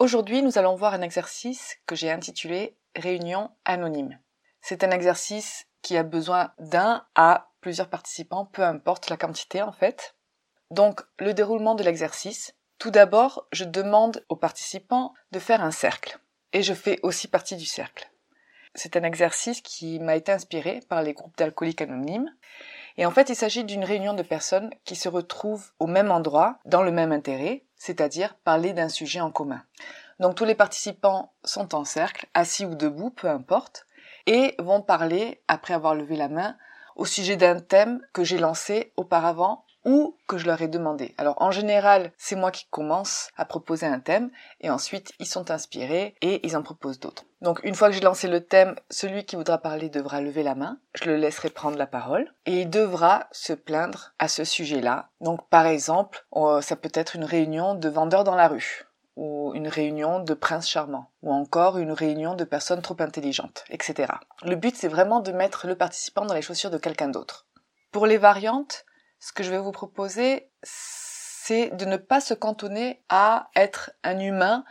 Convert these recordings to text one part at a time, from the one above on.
Aujourd'hui, nous allons voir un exercice que j'ai intitulé Réunion anonyme. C'est un exercice qui a besoin d'un à plusieurs participants, peu importe la quantité en fait. Donc, le déroulement de l'exercice. Tout d'abord, je demande aux participants de faire un cercle. Et je fais aussi partie du cercle. C'est un exercice qui m'a été inspiré par les groupes d'alcooliques anonymes. Et en fait, il s'agit d'une réunion de personnes qui se retrouvent au même endroit, dans le même intérêt, c'est-à-dire parler d'un sujet en commun. Donc tous les participants sont en cercle, assis ou debout, peu importe, et vont parler, après avoir levé la main, au sujet d'un thème que j'ai lancé auparavant ou que je leur ai demandé. Alors en général, c'est moi qui commence à proposer un thème et ensuite ils sont inspirés et ils en proposent d'autres. Donc une fois que j'ai lancé le thème, celui qui voudra parler devra lever la main, je le laisserai prendre la parole et il devra se plaindre à ce sujet-là. Donc par exemple, euh, ça peut être une réunion de vendeurs dans la rue ou une réunion de princes charmants, ou encore une réunion de personnes trop intelligentes, etc. Le but, c'est vraiment de mettre le participant dans les chaussures de quelqu'un d'autre. Pour les variantes, ce que je vais vous proposer, c'est de ne pas se cantonner à être un humain,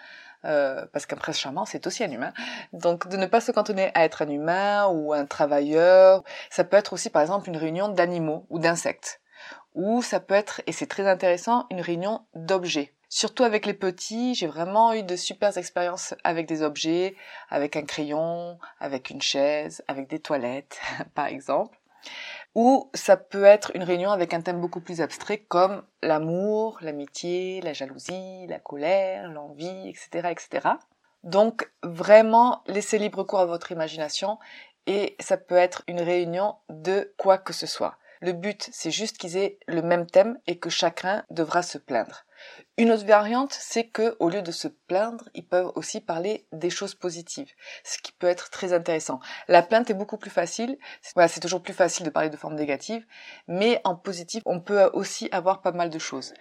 euh, parce qu'un prince charmant, c'est aussi un humain. Donc, de ne pas se cantonner à être un humain ou un travailleur. Ça peut être aussi, par exemple, une réunion d'animaux ou d'insectes. Ou ça peut être, et c'est très intéressant, une réunion d'objets. Surtout avec les petits, j'ai vraiment eu de super expériences avec des objets, avec un crayon, avec une chaise, avec des toilettes, par exemple. Ou ça peut être une réunion avec un thème beaucoup plus abstrait comme l'amour, l'amitié, la jalousie, la colère, l'envie, etc., etc. Donc vraiment laissez libre cours à votre imagination et ça peut être une réunion de quoi que ce soit. Le but, c'est juste qu'ils aient le même thème et que chacun devra se plaindre. Une autre variante, c'est que au lieu de se plaindre, ils peuvent aussi parler des choses positives, ce qui peut être très intéressant. La plainte est beaucoup plus facile. Voilà, c'est toujours plus facile de parler de forme négative, mais en positif, on peut aussi avoir pas mal de choses.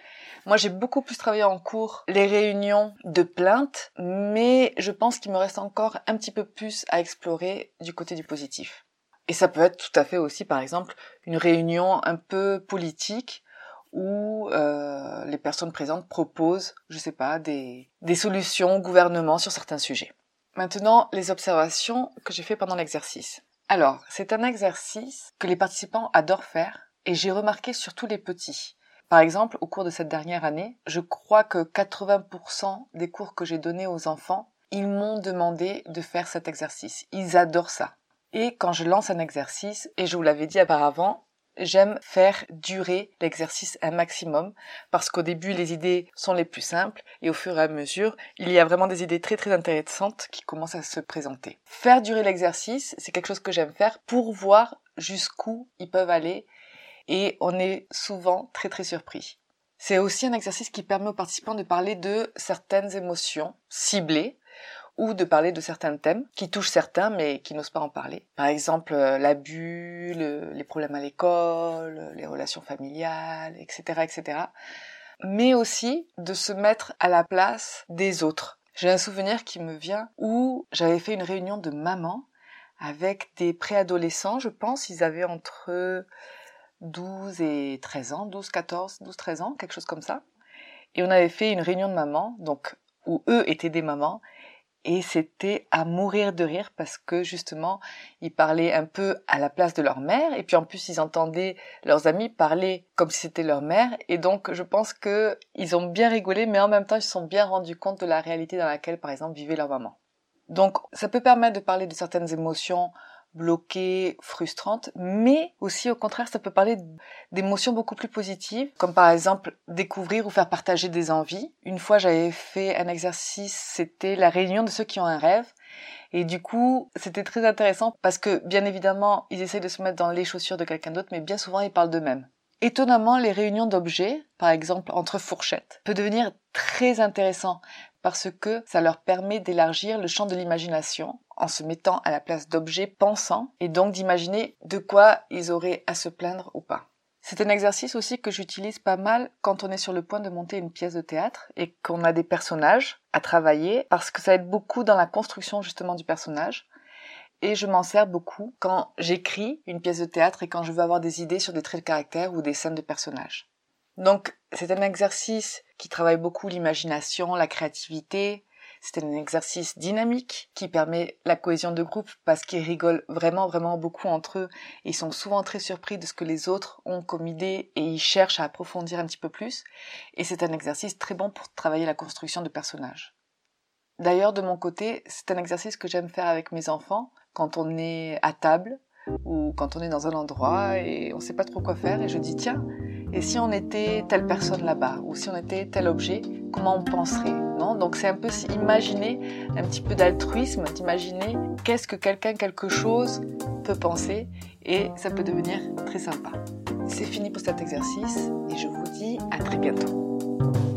Moi, j'ai beaucoup plus travaillé en cours les réunions de plainte, mais je pense qu'il me reste encore un petit peu plus à explorer du côté du positif. Et ça peut être tout à fait aussi, par exemple, une réunion un peu politique où euh, les personnes présentes proposent, je sais pas, des, des solutions au gouvernement sur certains sujets. Maintenant, les observations que j'ai fait pendant l'exercice. Alors, c'est un exercice que les participants adorent faire et j'ai remarqué surtout les petits. Par exemple, au cours de cette dernière année, je crois que 80% des cours que j'ai donnés aux enfants, ils m'ont demandé de faire cet exercice. Ils adorent ça. Et quand je lance un exercice, et je vous l'avais dit auparavant, j'aime faire durer l'exercice un maximum parce qu'au début les idées sont les plus simples et au fur et à mesure il y a vraiment des idées très très intéressantes qui commencent à se présenter. Faire durer l'exercice, c'est quelque chose que j'aime faire pour voir jusqu'où ils peuvent aller et on est souvent très très surpris. C'est aussi un exercice qui permet aux participants de parler de certaines émotions ciblées ou de parler de certains thèmes qui touchent certains mais qui n'osent pas en parler. Par exemple, euh, l'abus, les problèmes à l'école, les relations familiales, etc., etc. Mais aussi de se mettre à la place des autres. J'ai un souvenir qui me vient où j'avais fait une réunion de mamans avec des préadolescents, je pense, ils avaient entre 12 et 13 ans, 12, 14, 12, 13 ans, quelque chose comme ça. Et on avait fait une réunion de mamans, donc où eux étaient des mamans, et c'était à mourir de rire parce que justement ils parlaient un peu à la place de leur mère et puis en plus ils entendaient leurs amis parler comme si c'était leur mère et donc je pense que ils ont bien rigolé mais en même temps ils se sont bien rendus compte de la réalité dans laquelle par exemple vivait leur maman. Donc ça peut permettre de parler de certaines émotions bloquées, frustrantes, mais aussi au contraire, ça peut parler d'émotions beaucoup plus positives, comme par exemple découvrir ou faire partager des envies. Une fois, j'avais fait un exercice, c'était la réunion de ceux qui ont un rêve. Et du coup, c'était très intéressant parce que, bien évidemment, ils essayent de se mettre dans les chaussures de quelqu'un d'autre, mais bien souvent, ils parlent d'eux-mêmes. Étonnamment, les réunions d'objets, par exemple entre fourchettes, peut devenir très intéressant parce que ça leur permet d'élargir le champ de l'imagination en se mettant à la place d'objets pensants et donc d'imaginer de quoi ils auraient à se plaindre ou pas. C'est un exercice aussi que j'utilise pas mal quand on est sur le point de monter une pièce de théâtre et qu'on a des personnages à travailler parce que ça aide beaucoup dans la construction justement du personnage. Et je m'en sers beaucoup quand j'écris une pièce de théâtre et quand je veux avoir des idées sur des traits de caractère ou des scènes de personnages. Donc c'est un exercice qui travaille beaucoup l'imagination, la créativité, c'est un exercice dynamique qui permet la cohésion de groupe parce qu'ils rigolent vraiment vraiment beaucoup entre eux. Ils sont souvent très surpris de ce que les autres ont comme idée et ils cherchent à approfondir un petit peu plus. Et c'est un exercice très bon pour travailler la construction de personnages. D'ailleurs, de mon côté, c'est un exercice que j'aime faire avec mes enfants quand on est à table ou quand on est dans un endroit et on ne sait pas trop quoi faire et je dis tiens, et si on était telle personne là-bas ou si on était tel objet, comment on penserait non? Donc c'est un peu imaginer un petit peu d'altruisme, d'imaginer qu'est-ce que quelqu'un, quelque chose peut penser et ça peut devenir très sympa. C'est fini pour cet exercice et je vous dis à très bientôt.